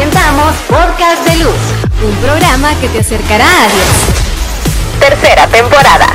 presentamos Podcast de Luz, un programa que te acercará a Dios. Tercera temporada.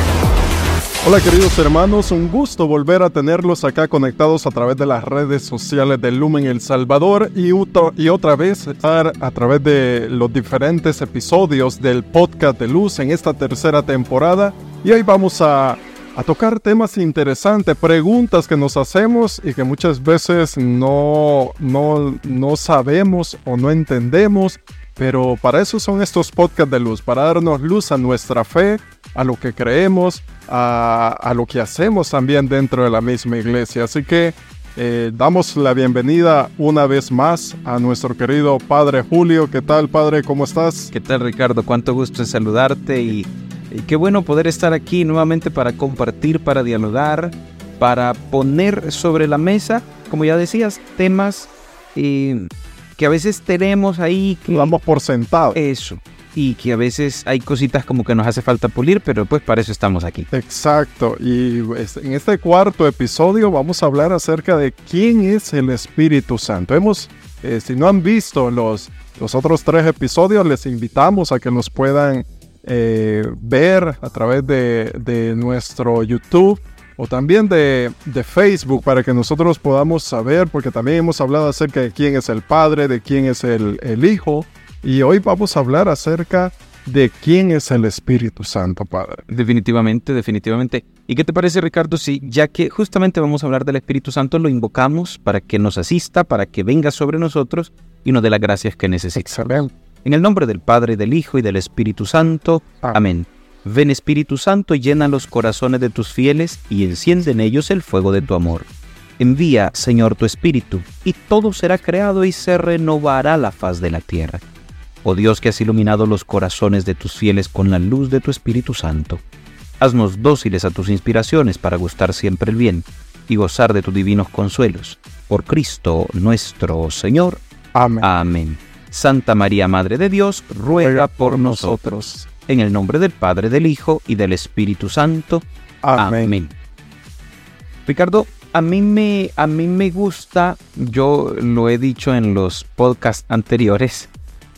Hola queridos hermanos, un gusto volver a tenerlos acá conectados a través de las redes sociales de Lumen El Salvador y, y otra vez estar a través de los diferentes episodios del podcast de Luz en esta tercera temporada. Y hoy vamos a a tocar temas interesantes, preguntas que nos hacemos y que muchas veces no, no, no sabemos o no entendemos. Pero para eso son estos podcasts de luz, para darnos luz a nuestra fe, a lo que creemos, a, lo que hacemos también dentro de la misma iglesia. Así que eh, damos la bienvenida una vez más a nuestro querido Padre Julio. ¿Qué tal, Padre? ¿Cómo estás? ¿Qué tal, Ricardo? Cuánto gusto en saludarte y y qué bueno poder estar aquí nuevamente para compartir, para dialogar, para poner sobre la mesa, como ya decías, temas eh, que a veces tenemos ahí. Que vamos por sentado. Eso. Y que a veces hay cositas como que nos hace falta pulir, pero pues para eso estamos aquí. Exacto. Y pues, en este cuarto episodio vamos a hablar acerca de quién es el Espíritu Santo. Hemos, eh, si no han visto los, los otros tres episodios, les invitamos a que nos puedan eh, ver a través de, nuestro YouTube o también de, Facebook para que nosotros podamos saber, porque también hemos hablado acerca de quién es el Padre, de quién es el, el Hijo, y hoy vamos a hablar acerca de quién es el Espíritu Santo, Padre. Definitivamente, definitivamente. ¿Y qué te parece, Ricardo, si ya que justamente vamos a hablar del Espíritu Santo, lo invocamos para que nos asista, para que venga sobre nosotros y nos dé las gracias que necesitamos? Excelente. En el nombre del Padre, del Hijo y del Espíritu Santo. Amén. Ven Espíritu Santo y llena los corazones de tus fieles y enciende en ellos el fuego de tu amor. Envía, Señor, tu Espíritu, y todo será creado y se renovará la faz de la tierra. Oh Dios que has iluminado los corazones de tus fieles con la luz de tu Espíritu Santo. Haznos dóciles a tus inspiraciones para gustar siempre el bien y gozar de tus divinos consuelos. Por Cristo nuestro Señor. Amén. Amén. Santa María, Madre de Dios, ruega por nosotros. En el nombre del Padre, del Hijo y del Espíritu Santo. Amén. Ricardo, a mí, me, a mí me gusta, yo lo he dicho en los podcasts anteriores,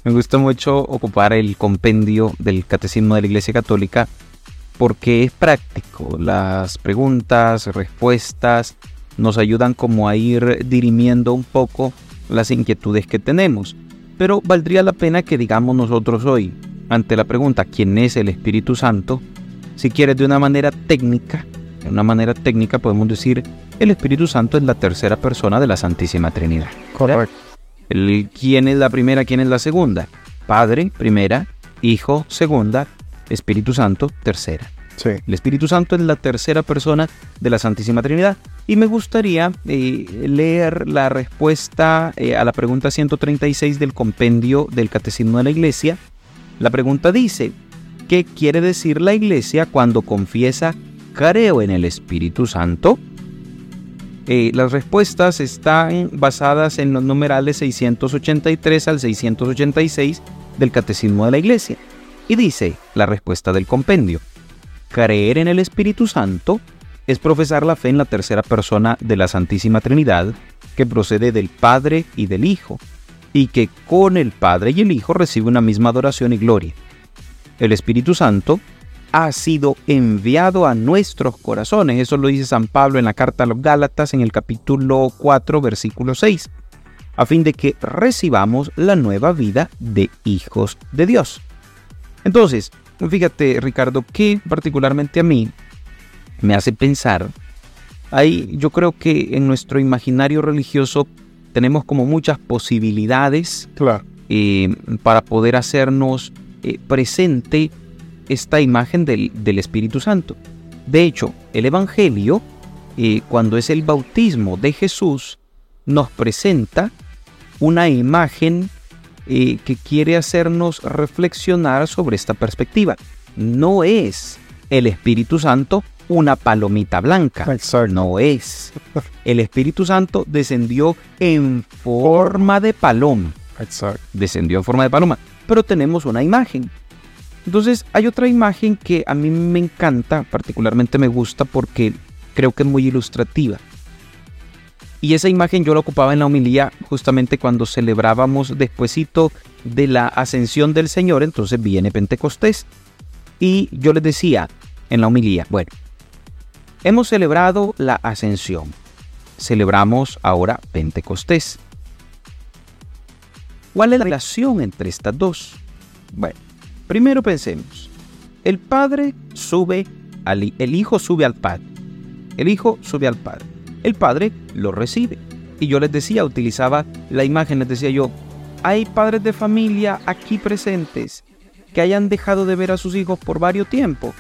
me gusta mucho ocupar el compendio del Catecismo de la Iglesia Católica porque es práctico. Las preguntas, respuestas nos ayudan como a ir dirimiendo un poco las inquietudes que tenemos. Pero valdría la pena que digamos nosotros hoy, ante la pregunta ¿quién es el Espíritu Santo? Si quieres de una manera técnica, de una manera técnica podemos decir el Espíritu Santo es la tercera persona de la Santísima Trinidad. Correcto. El, ¿Quién es la primera? ¿Quién es la segunda? Padre, primera, Hijo, segunda, Espíritu Santo, tercera. El Espíritu Santo es la tercera persona de la Santísima Trinidad. Y me gustaría eh, leer la respuesta eh, a la pregunta 136 del compendio del Catecismo de la Iglesia. La pregunta dice, ¿qué quiere decir la Iglesia cuando confiesa creo en el Espíritu Santo? Eh, las respuestas están basadas en los numerales 683 al 686 del Catecismo de la Iglesia. Y dice la respuesta del compendio. Creer en el Espíritu Santo es profesar la fe en la tercera persona de la Santísima Trinidad, que procede del Padre y del Hijo, y que con el Padre y el Hijo recibe una misma adoración y gloria. El Espíritu Santo ha sido enviado a nuestros corazones, eso lo dice San Pablo en la carta a los Gálatas en el capítulo 4, versículo 6, a fin de que recibamos la nueva vida de hijos de Dios. Entonces, Fíjate, Ricardo, que particularmente a mí me hace pensar, ahí yo creo que en nuestro imaginario religioso tenemos como muchas posibilidades eh, para poder hacernos eh, presente esta imagen del, Espíritu Santo. De hecho, el Evangelio, eh, cuando es el bautismo de Jesús, nos presenta una imagen eh, que quiere hacernos reflexionar sobre esta perspectiva. No es el Espíritu Santo una palomita blanca. No es. El Espíritu Santo descendió en forma de paloma. Descendió en forma de paloma. Pero tenemos una imagen. Entonces hay otra imagen que a mí me encanta, particularmente me gusta porque creo que es muy ilustrativa. Y esa imagen yo la ocupaba en la homilía justamente cuando celebrábamos despuesito de la ascensión del Señor, entonces viene Pentecostés. Y yo les decía en la homilía, bueno, hemos celebrado la ascensión, celebramos ahora Pentecostés. ¿Cuál es la relación entre estas dos? Bueno, primero pensemos, el Padre sube al el Hijo sube al Padre, el Hijo sube al Padre el padre lo recibe. Y yo les decía, utilizaba la imagen, les decía yo, hay padres de familia aquí presentes que hayan dejado de ver a sus hijos por varios tiempos.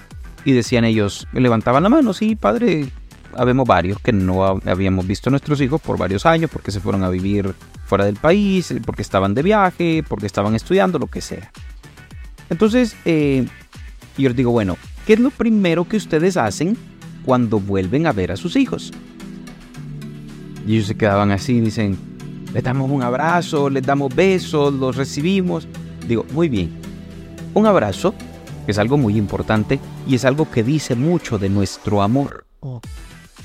Y decían ellos, levantaban la mano, sí, padre, habemos varios que no habíamos visto a nuestros hijos por varios años porque se fueron a vivir fuera del país, porque estaban de viaje, porque estaban estudiando, lo que sea. Entonces, eh, yo les digo, bueno, ¿qué es lo primero que ustedes hacen cuando vuelven a ver a sus hijos? Y ellos se quedaban así, dicen, les damos un abrazo, les damos besos, los recibimos. Digo, muy bien. Un abrazo es algo muy importante y es algo que dice mucho de nuestro amor.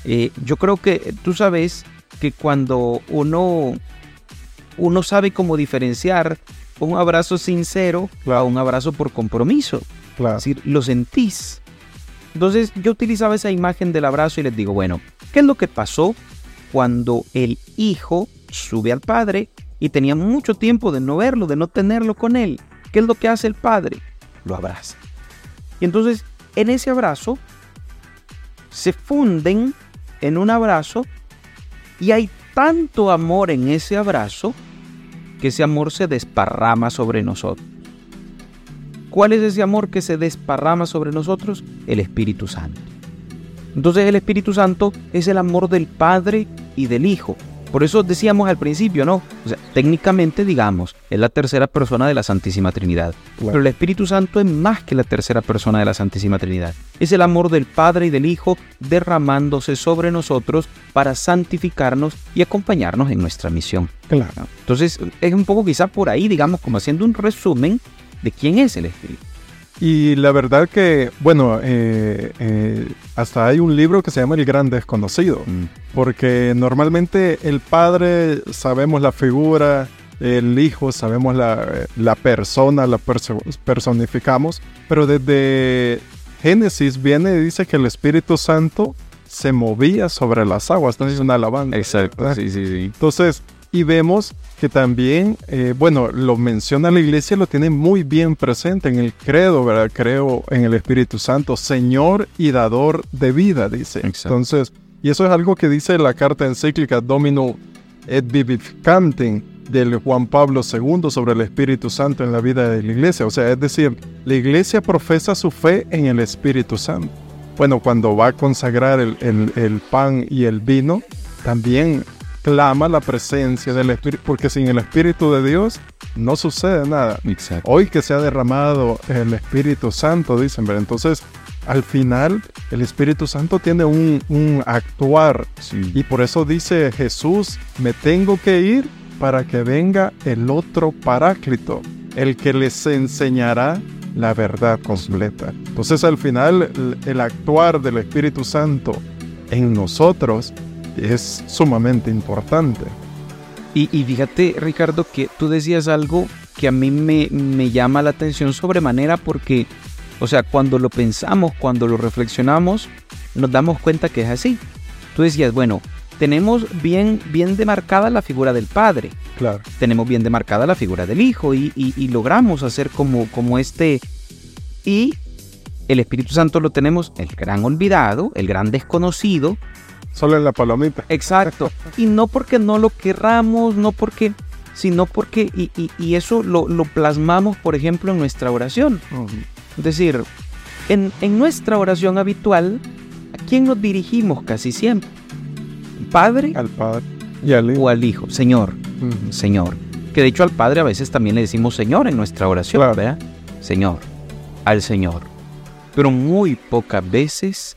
Eh, yo creo que tú sabes que cuando uno, uno sabe cómo diferenciar un abrazo sincero a un abrazo por compromiso. Es decir, lo sentís. Entonces yo utilizaba esa imagen del abrazo y les digo, bueno, ¿qué es lo que pasó cuando el hijo sube al padre y tenía mucho tiempo de no verlo, de no tenerlo con él. ¿Qué es lo que hace el padre? Lo abraza. Y entonces en ese abrazo se funden en un abrazo y hay tanto amor en ese abrazo que ese amor se desparrama sobre nosotros. ¿Cuál es ese amor que se desparrama sobre nosotros? El Espíritu Santo. Entonces el Espíritu Santo es el amor del Padre y del Hijo. Por eso decíamos al principio, ¿no? O sea, técnicamente, digamos, es la tercera persona de la Santísima Trinidad. Pero el Espíritu Santo es más que la tercera persona de la Santísima Trinidad. Es el amor del Padre y del Hijo derramándose sobre nosotros para santificarnos y acompañarnos en nuestra misión. Claro. Entonces, es un poco quizá por ahí, digamos, como haciendo un resumen de quién es el Espíritu. Y la verdad que, bueno, eh, eh, hasta hay un libro que se llama El Gran Desconocido, mm. porque normalmente el padre sabemos la figura, el hijo sabemos la, la persona, la personificamos, pero desde Génesis viene y dice que el Espíritu Santo se movía sobre las aguas, entonces es una alabanza. Exacto, sí, sí, sí. Entonces, y vemos que también, eh, bueno, lo menciona la iglesia, lo tiene muy bien presente en el credo, ¿verdad? Creo en el Espíritu Santo, Señor y dador de vida, dice. Entonces, y eso es algo que dice la carta encíclica Domino et Vivificantem del Juan Pablo II sobre el Espíritu Santo en la vida de la iglesia. O sea, es decir, la iglesia profesa su fe en el Espíritu Santo. Bueno, cuando va a consagrar el, el pan y el vino, también clama la presencia del Espíritu, porque sin el Espíritu de Dios no sucede nada. Hoy que se ha derramado el Espíritu Santo, dicen, entonces al final el Espíritu Santo tiene un, actuar y por eso dice Jesús, me tengo que ir para que venga el otro paráclito, el que les enseñará la verdad completa. Entonces al final el actuar del Espíritu Santo en nosotros es sumamente importante. Y, fíjate, Ricardo, que tú decías algo que a mí me, me llama la atención sobremanera porque, o sea, cuando lo pensamos, cuando lo reflexionamos, nos damos cuenta que es así. Tú decías, bueno, tenemos bien, bien demarcada la figura del Padre. Claro. Tenemos bien demarcada la figura del Hijo y, y, logramos hacer como, como este... Y el Espíritu Santo lo tenemos el gran olvidado, el gran desconocido, Solo en la palomita. Exacto. Y no porque no lo querramos, no porque, sino porque, y, eso lo, plasmamos, por ejemplo, en nuestra oración. Es decir, en, nuestra oración habitual, ¿a quién nos dirigimos casi siempre? ¿Padre? Al Padre. Y al Hijo. O al Hijo. Señor. Señor. Que de hecho al Padre a veces también le decimos Señor en nuestra oración, ¿verdad? Señor. Al Señor. Pero muy pocas veces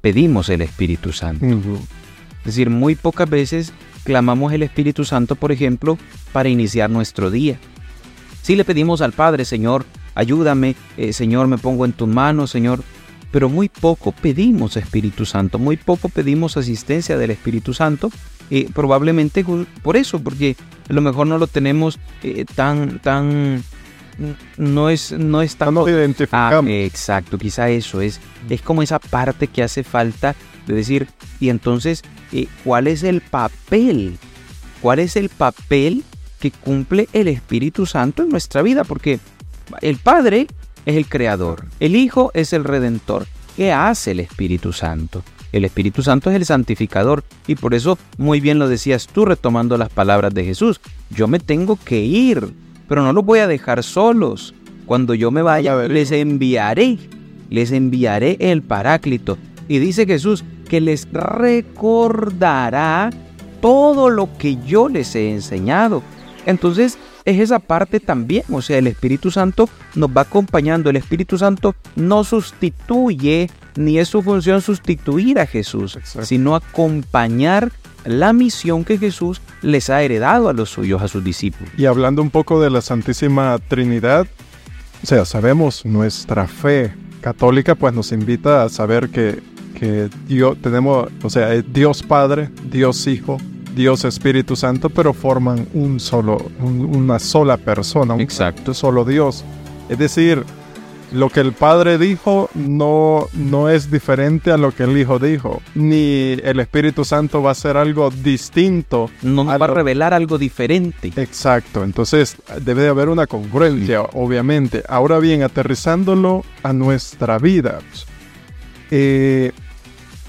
pedimos el Espíritu Santo. Es decir, muy pocas veces clamamos el Espíritu Santo, por ejemplo, para iniciar nuestro día. Si le pedimos al Padre, Señor, ayúdame, eh, Señor, me pongo en tus manos, Señor, pero muy poco pedimos Espíritu Santo, muy poco pedimos asistencia del Espíritu Santo eh, probablemente por eso, porque a lo mejor no lo tenemos eh, tan, tan, no es, no es tan... No ah, exacto, quizá eso es, es como esa parte que hace falta de decir, y entonces, eh, ¿cuál es el papel? ¿Cuál es el papel que cumple el Espíritu Santo en nuestra vida? Porque el Padre es el Creador, el Hijo es el Redentor. ¿Qué hace el Espíritu Santo? El Espíritu Santo es el santificador y por eso muy bien lo decías tú retomando las palabras de Jesús. Yo me tengo que ir, pero no los voy a dejar solos. Cuando yo me vaya, les enviaré, les enviaré el Paráclito. Y dice Jesús que les recordará todo lo que yo les he enseñado. Entonces, es esa parte también, o sea, el Espíritu Santo nos va acompañando. El Espíritu Santo no sustituye ni es su función sustituir a Jesús, sino acompañar la misión que Jesús les ha heredado a los suyos, a sus discípulos. Y hablando un poco de la Santísima Trinidad, o sea, sabemos nuestra fe católica, pues nos invita a saber que, que Dios, tenemos, o sea, Dios Padre, Dios Hijo, Dios Espíritu Santo, pero forman un solo, una sola persona, un Exacto. solo Dios. Es decir, lo que el Padre dijo no, no es diferente a lo que el Hijo dijo, ni el Espíritu Santo va a ser algo distinto. No va a revelar algo diferente. Exacto, entonces debe de haber una congruencia, obviamente. Ahora bien, aterrizándolo a nuestra vida, eh,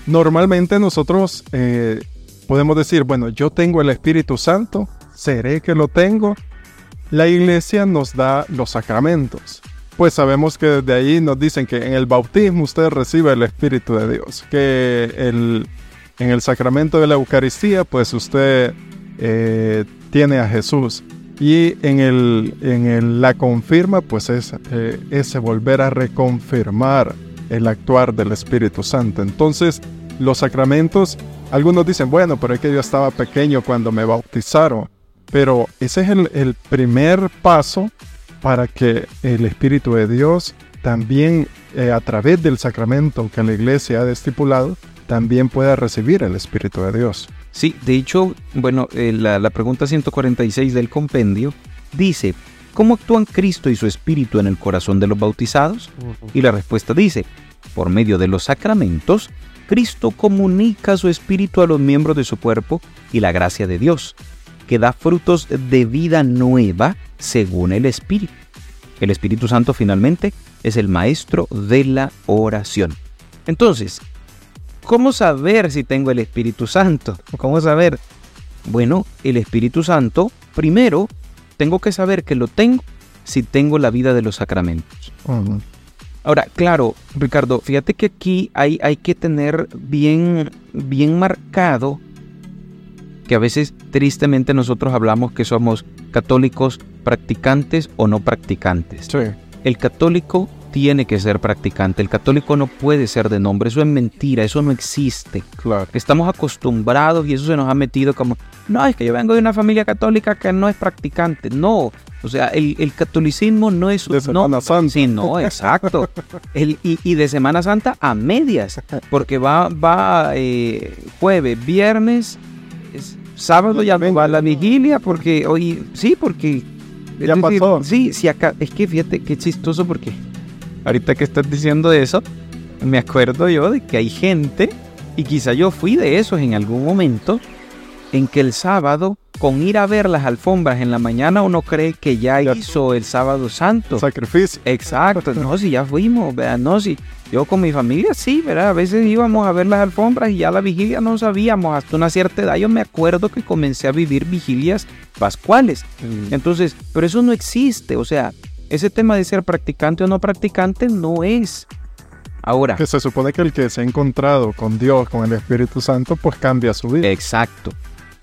normalmente nosotros eh, podemos decir, bueno, yo tengo el Espíritu Santo, seré que lo tengo. La iglesia nos da los sacramentos pues sabemos que desde ahí nos dicen que en el bautismo usted recibe el Espíritu de Dios, que el, en el sacramento de la Eucaristía, pues usted eh, tiene a Jesús. Y en, el, en la confirma, pues es eh, ese volver a reconfirmar el actuar del Espíritu Santo. Entonces, los sacramentos, algunos dicen, bueno, pero es que yo estaba pequeño cuando me bautizaron. Pero ese es el, el primer paso para que el Espíritu de Dios también eh, a través del sacramento que la iglesia ha estipulado, también pueda recibir el Espíritu de Dios. Sí, de hecho, bueno, eh, la, la, pregunta 146 del compendio dice, ¿cómo actúan Cristo y su Espíritu en el corazón de los bautizados? Y la respuesta dice, por medio de los sacramentos, Cristo comunica su Espíritu a los miembros de su cuerpo y la gracia de Dios, que da frutos de vida nueva según el Espíritu. El Espíritu Santo finalmente es el maestro de la oración. Entonces, ¿cómo saber si tengo el Espíritu Santo? ¿Cómo saber? Bueno, el Espíritu Santo, primero, tengo que saber que lo tengo si tengo la vida de los sacramentos. Ahora, claro, Ricardo, fíjate que aquí hay, hay que tener bien, bien marcado que a veces tristemente nosotros hablamos que somos católicos practicantes o no practicantes. El católico tiene que ser practicante. El católico no puede ser de nombre. Eso es mentira. Eso no existe. Claro. Estamos acostumbrados y eso se nos ha metido como, no, es que yo vengo de una familia católica que no es practicante. No. O sea, el, catolicismo no es... De Semana Santa. Sí, no, exacto. el, y, de Semana Santa a medias. Porque va, va eh, jueves, viernes, sábado ya va a la vigilia porque hoy, sí, porque... Ya pasó. Sí, sí, acá, es que fíjate qué chistoso porque ahorita que estás diciendo eso, me acuerdo yo de que hay gente, y quizá yo fui de esos en algún momento, en que el sábado, con ir a ver las alfombras en la mañana, uno cree que ya, hizo el sábado santo. Sacrificio. Exacto. No, si ya fuimos, vean, no, si yo con mi familia sí, ¿verdad? A veces íbamos a ver las alfombras y ya la vigilia no sabíamos. Hasta una cierta edad yo me acuerdo que comencé a vivir vigilias pascuales. Mm. Entonces, pero eso no existe. O sea, ese tema de ser practicante o no practicante no es. Ahora. Que se supone que el que se ha encontrado con Dios, con el Espíritu Santo, pues cambia su vida. Exacto.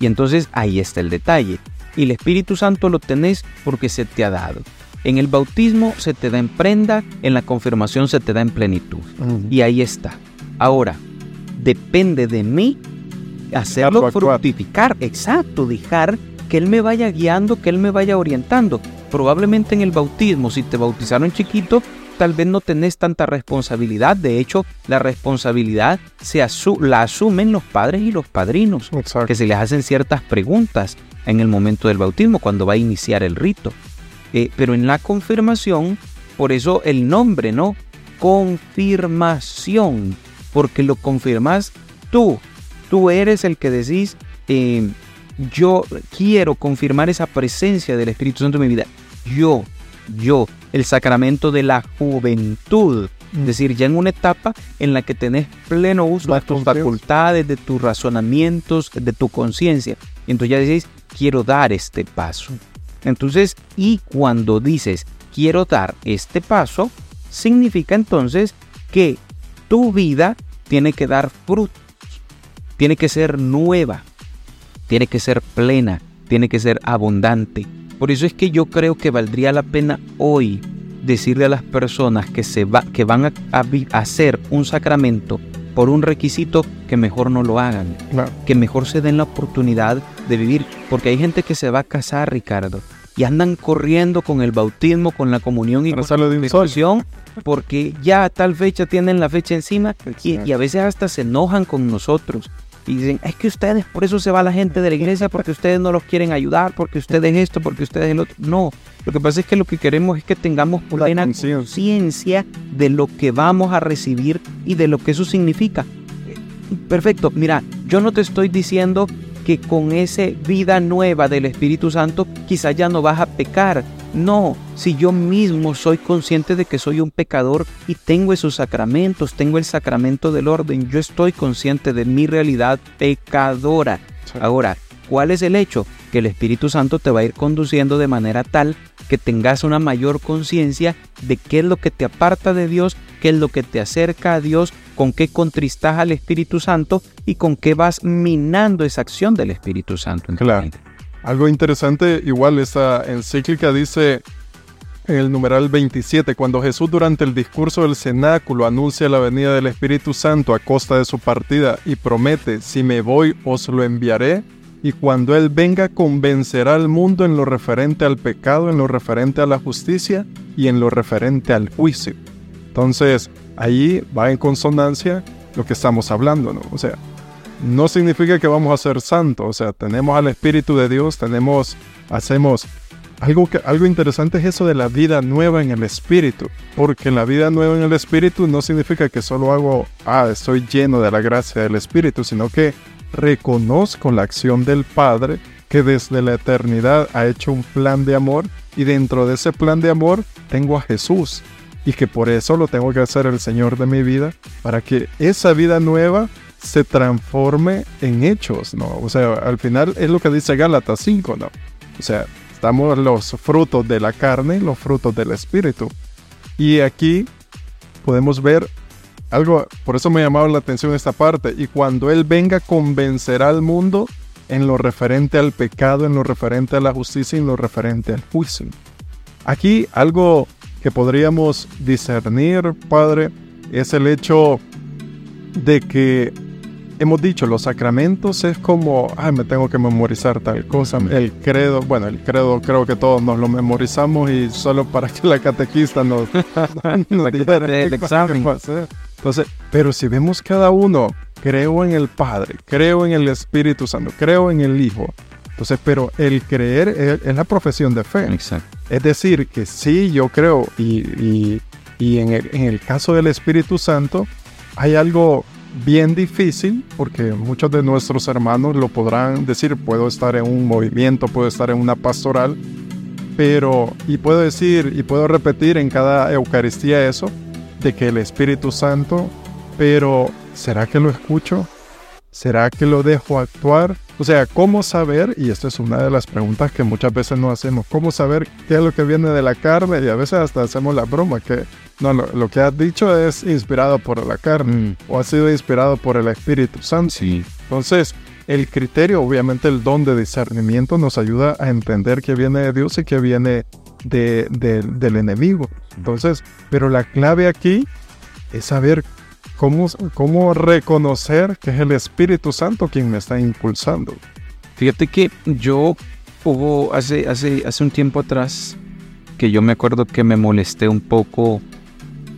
Y entonces ahí está el detalle. Y el Espíritu Santo lo tenés porque se te ha dado. En el bautismo se te da en prenda, en la confirmación se te da en plenitud. Y ahí está. Ahora, depende de mí hacerlo fructificar. Exacto, dejar que Él me vaya guiando, que Él me vaya orientando. Probablemente en el bautismo, si te bautizaron chiquito, tal vez no tenés tanta responsabilidad. De hecho, la responsabilidad se la asumen los padres y los padrinos, que se les hacen ciertas preguntas en el momento del bautismo, cuando va a iniciar el rito. Eh, pero en la confirmación, por eso el nombre, ¿no? Confirmación, porque lo confirmas tú. Tú eres el que decís, eh, yo quiero confirmar esa presencia del Espíritu Santo en mi vida. Yo, yo, el sacramento de la juventud. Es mm. decir, ya en una etapa en la que tenés pleno uso de tus facultades, de tus razonamientos, de tu conciencia. Entonces ya decís, quiero dar este paso. Entonces, y cuando dices, quiero dar este paso, significa entonces que tu vida tiene que dar frutos, tiene que ser nueva, tiene que ser plena, tiene que ser abundante. Por eso es que yo creo que valdría la pena hoy decirle a las personas que, se va, que van a, hacer un sacramento por un requisito que mejor no lo hagan, que mejor se den la oportunidad de vivir, porque hay gente que se va a casar, Ricardo, y andan corriendo con el bautismo, con la comunión y con la confesión, porque ya a tal fecha tienen la fecha encima y, a veces hasta se enojan con nosotros y dicen, es que ustedes, por eso se va la gente de la iglesia, porque ustedes no los quieren ayudar, porque ustedes esto, porque ustedes el otro. No, lo que pasa es que lo que queremos es que tengamos plena conciencia de lo que vamos a recibir y de lo que eso significa. Perfecto, mira, yo no te estoy diciendo que con esa vida nueva del Espíritu Santo quizá ya no vas a pecar, no, si yo mismo soy consciente de que soy un pecador y tengo esos sacramentos, tengo el sacramento del orden, yo estoy consciente de mi realidad pecadora. Ahora, ¿cuál es el hecho? Que el Espíritu Santo te va a ir conduciendo de manera tal que tengas una mayor conciencia de qué es lo que te aparta de Dios, qué es lo que te acerca a Dios, con qué contristas al Espíritu Santo y con qué vas minando esa acción del Espíritu Santo. claro. Algo interesante, igual esa encíclica dice en el numeral 27, cuando Jesús durante el discurso del cenáculo anuncia la venida del Espíritu Santo a costa de su partida y promete, si me voy os lo enviaré, y cuando Él venga convencerá al mundo en lo referente al pecado, en lo referente a la justicia y en lo referente al juicio. Entonces, ahí va en consonancia lo que estamos hablando, ¿no? O sea, no significa que vamos a ser santos, o sea, tenemos al Espíritu de Dios, tenemos, hacemos algo, que, algo interesante es eso de la vida nueva en el Espíritu, porque la vida nueva en el Espíritu no significa que solo hago, ah, estoy lleno de la gracia del Espíritu, sino que reconozco la acción del Padre que desde la eternidad ha hecho un plan de amor y dentro de ese plan de amor tengo a Jesús y que por eso lo tengo que hacer el Señor de mi vida para que esa vida nueva se transforme en hechos, ¿no? O sea, al final es lo que dice Gálatas 5, ¿no? O sea, estamos los frutos de la carne, los frutos del espíritu. Y aquí podemos ver algo, por eso me llamaba la atención esta parte, y cuando Él venga convencerá al mundo en lo referente al pecado, en lo referente a la justicia y en lo referente al juicio. Aquí algo que podríamos discernir, Padre, es el hecho de que hemos dicho, los sacramentos es como, ay, me tengo que memorizar tal cosa. El credo, bueno, el credo creo que todos nos lo memorizamos y solo para que la catequista nos, nos el examen. Entonces, pero si vemos cada uno, creo en el Padre, creo en el Espíritu Santo, creo en el Hijo. Entonces, pero el creer es, la profesión de fe. Exacto. Es decir, que sí, yo creo, y, y, y en, el, en el caso del Espíritu Santo, hay algo bien difícil porque muchos de nuestros hermanos lo podrán decir, puedo estar en un movimiento, puedo estar en una pastoral, pero, y puedo decir y puedo repetir en cada Eucaristía eso, de que el Espíritu Santo, pero ¿será que lo escucho? ¿Será que lo dejo actuar? O sea, ¿cómo saber? Y esta es una de las preguntas que muchas veces no hacemos. ¿Cómo saber qué es lo que viene de la carne? Y a veces hasta hacemos la broma que no, lo, que has dicho es inspirado por la carne mm. o ha sido inspirado por el Espíritu Santo. Sí. Entonces, el criterio, obviamente el don de discernimiento nos ayuda a entender qué viene de Dios y qué viene de, del enemigo. Entonces, pero la clave aquí es saber cómo, cómo reconocer que es el Espíritu Santo quien me está impulsando. Fíjate que yo hubo hace, hace, hace un tiempo atrás que yo me acuerdo que me molesté un poco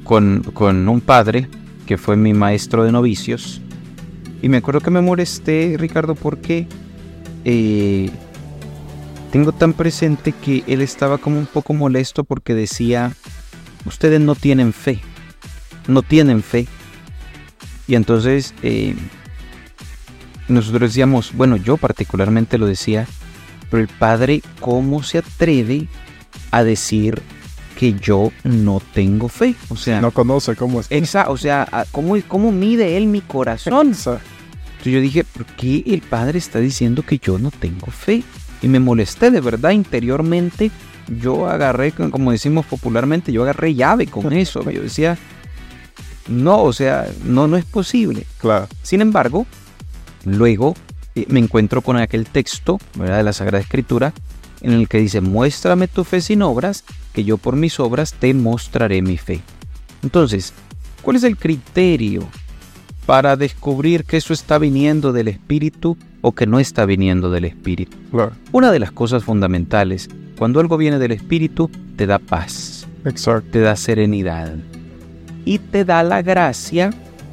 con, con un padre que fue mi maestro de novicios. Y me acuerdo que me molesté, Ricardo, porque eh, tengo tan presente que él estaba como un poco molesto porque decía, ustedes no tienen fe, no tienen fe. Y entonces eh, nosotros decíamos, bueno, yo particularmente lo decía, pero el Padre, ¿cómo se atreve a decir que yo no tengo fe? O sea, no conoce cómo es. Exacto, o sea, ¿cómo, cómo mide él mi corazón? Entonces yo dije, ¿por qué el Padre está diciendo que yo no tengo fe? Y me molesté de verdad interiormente. Yo agarré, como decimos popularmente, yo agarré llave con eso. Yo decía, no, o sea, no, no es posible. Claro. Sin embargo, luego eh, me encuentro con aquel texto ¿verdad? de la Sagrada Escritura en el que dice, muéstrame tu fe sin obras, que yo por mis obras te mostraré mi fe. Entonces, ¿cuál es el criterio para descubrir que eso está viniendo del Espíritu o que no está viniendo del Espíritu? Una de las cosas fundamentales, cuando algo viene del Espíritu, te da paz, te da serenidad y te da la gracia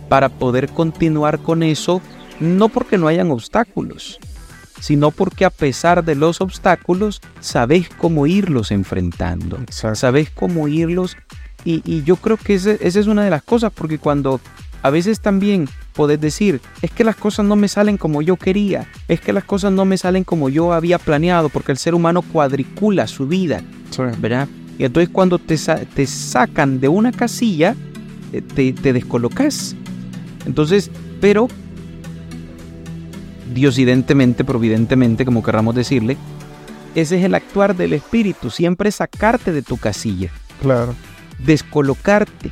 para poder continuar con eso no porque no hayan obstáculos, sino porque a pesar de los obstáculos, sabes cómo irlos enfrentando, sabes cómo irlos. Y, yo creo que esa es una de las cosas, porque cuando a veces también podés decir, es que las cosas no me salen como yo quería, es que las cosas no me salen como yo había planeado, porque el ser humano cuadricula su vida, ¿verdad? Y entonces cuando te, te sacan de una casilla, te, te descolocas. Entonces, pero diosidentemente, providentemente, como querramos decirle, ese es el actuar del espíritu, siempre sacarte de tu casilla. Claro. Descolocarte,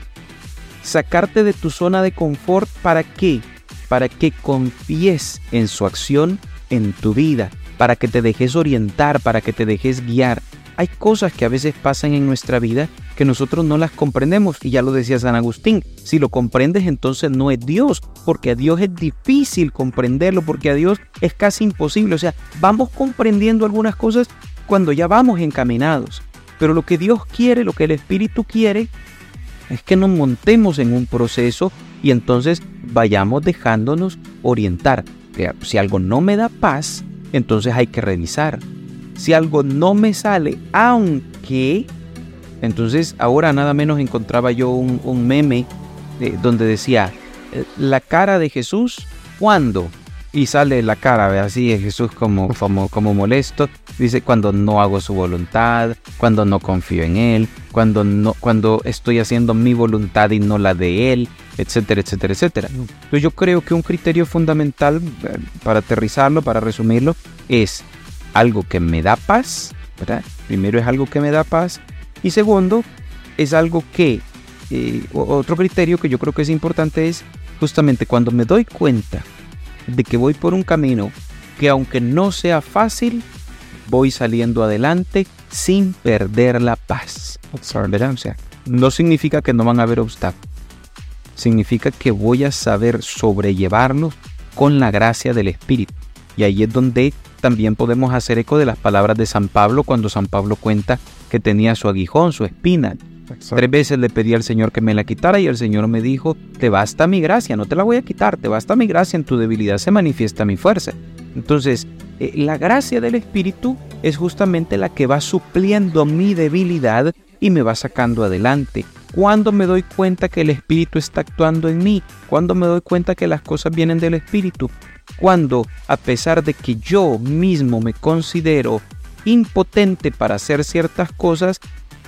sacarte de tu zona de confort, ¿para qué? Para que confíes en su acción en tu vida, para que te dejes orientar, para que te dejes guiar. Hay cosas que a veces pasan en nuestra vida que nosotros no las comprendemos. Y ya lo decía San Agustín, si lo comprendes entonces no es Dios, porque a Dios es difícil comprenderlo, porque a Dios es casi imposible. O sea, vamos comprendiendo algunas cosas cuando ya vamos encaminados. Pero lo que Dios quiere, lo que el Espíritu quiere, es que nos montemos en un proceso y entonces vayamos dejándonos orientar. Si algo no me da paz, entonces hay que revisar. Si algo no me sale, aunque entonces ahora nada menos encontraba yo un, meme eh, donde decía, eh, la cara de Jesús, ¿cuándo? Y sale la cara, así de Jesús como, como, como molesto. Dice cuando no hago su voluntad, cuando no confío en Él, cuando, no, cuando estoy haciendo mi voluntad y no la de Él, etcétera, etcétera, etcétera. Entonces yo creo que un criterio fundamental, eh, para aterrizarlo, para resumirlo, es algo que me da paz, ¿verdad? Primero es algo que me da paz y segundo, es algo que, eh, otro criterio que yo creo que es importante es justamente cuando me doy cuenta de que voy por un camino que aunque no sea fácil, voy saliendo adelante sin perder la paz. O sea, no significa que no van a haber obstáculos. Significa que voy a saber sobrellevarlos con la gracia del Espíritu. Y ahí es donde también podemos hacer eco de las palabras de San Pablo cuando San Pablo cuenta que tenía su aguijón, su espina. Tres veces le pedí al Señor que me la quitara y el Señor me dijo, te basta mi gracia, no te la voy a quitar, te basta mi gracia, en tu debilidad se manifiesta mi fuerza. Entonces, eh, la gracia del Espíritu es justamente la que va supliendo mi debilidad y me va sacando adelante. Cuando me doy cuenta que el Espíritu está actuando en mí, cuando me doy cuenta que las cosas vienen del Espíritu, cuando a pesar de que yo mismo me considero impotente para hacer ciertas cosas,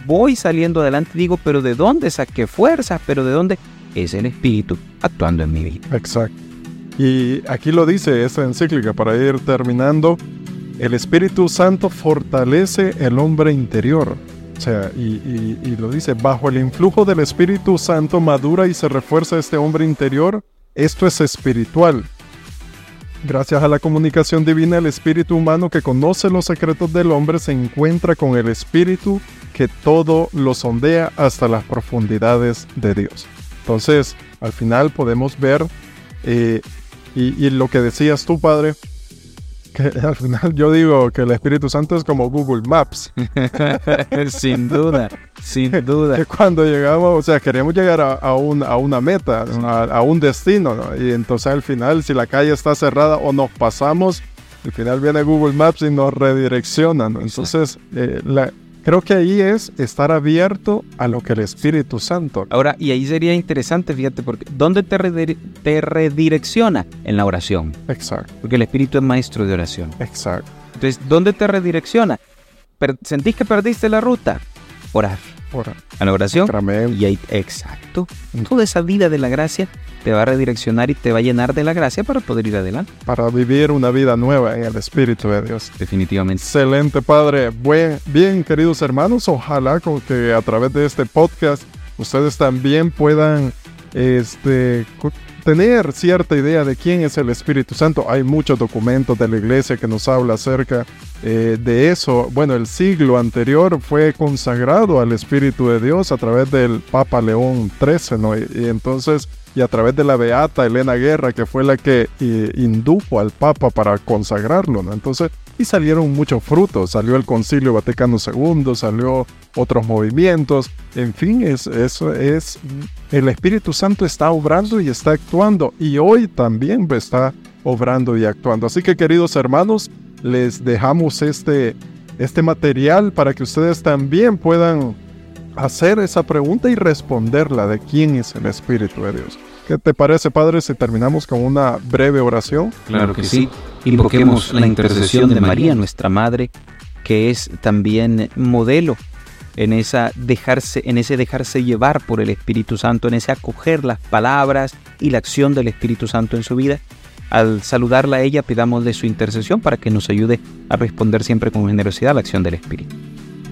voy saliendo adelante y digo, pero ¿de dónde saqué fuerzas? ¿Pero de dónde? Es el Espíritu actuando en mi vida. Exacto. Y aquí lo dice esta encíclica para ir terminando. El Espíritu Santo fortalece el hombre interior. O sea, y, y, lo dice, bajo el influjo del Espíritu Santo madura y se refuerza este hombre interior. Esto es espiritual. Gracias a la comunicación divina, el espíritu humano que conoce los secretos del hombre se encuentra con el espíritu que todo lo sondea hasta las profundidades de Dios. Entonces, al final podemos ver, eh, y, lo que decías tú, Padre, al final yo digo que el Espíritu Santo es como Google Maps. sin duda, sin duda. Que cuando llegamos, o sea, queremos llegar a, a, una meta, a, un destino, ¿no? Y entonces al final, si la calle está cerrada o nos pasamos, al final viene Google Maps y nos redirecciona, ¿no? Entonces, eh, la, Creo que ahí es estar abierto a lo que el Espíritu Santo. Ahora, y ahí sería interesante, fíjate, porque ¿dónde te, te redirecciona? En la oración. Exacto. Porque el Espíritu es maestro de oración. Exacto. Entonces, ¿dónde te redirecciona? ¿Sentís que perdiste la ruta? Orar. Orar. A la oración. Y ahí, exacto. Toda esa vida de la gracia te va a redireccionar y te va a llenar de la gracia para poder ir adelante. Para vivir una vida nueva en el Espíritu de Dios. Definitivamente. Excelente, Padre. Buen, bien, queridos hermanos, ojalá con que a través de este podcast ustedes también puedan este, tener cierta idea de quién es el Espíritu Santo. Hay muchos documentos de la iglesia que nos habla acerca eh, de eso. Bueno, el siglo anterior fue consagrado al Espíritu de Dios a través del Papa León XIII, ¿no? y entonces y a través de la beata Elena Guerra, que fue la que eh, indujo al Papa para consagrarlo, ¿no? Entonces, y salieron muchos frutos, salió el Concilio Vaticano II, salió otros movimientos, en fin, es, es, el Espíritu Santo está obrando y está actuando, y hoy también está obrando y actuando. Así que queridos hermanos, les dejamos este, este material para que ustedes también puedan hacer esa pregunta y responderla de quién es el Espíritu de Dios. ¿Qué te parece, Padre, si terminamos con una breve oración? Claro que sí. Invoquemos la intercesión de María, nuestra Madre, que es también modelo en, esa dejarse, en ese dejarse llevar por el Espíritu Santo, en ese acoger las palabras y la acción del Espíritu Santo en su vida. Al saludarla a ella, pidámosle su intercesión para que nos ayude a responder siempre con generosidad a la acción del Espíritu.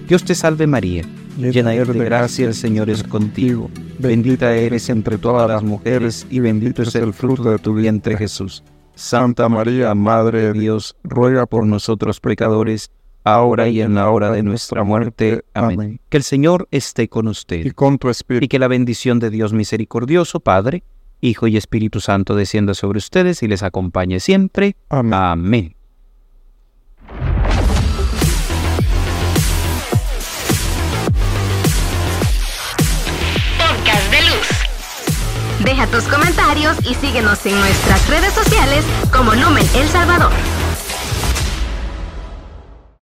Dios te salve María llena eres de gracia, el Señor es contigo. Bendita eres entre todas las mujeres y bendito es el fruto de tu vientre Jesús. Santa María, Madre de Dios, ruega por nosotros pecadores, ahora y en la hora de nuestra muerte. Amén. Que el Señor esté con usted. Y con tu espíritu. Y que la bendición de Dios misericordioso, Padre, Hijo y Espíritu Santo descienda sobre ustedes y les acompañe siempre. Amén. Deja tus comentarios y síguenos en nuestras redes sociales como Lumen El Salvador.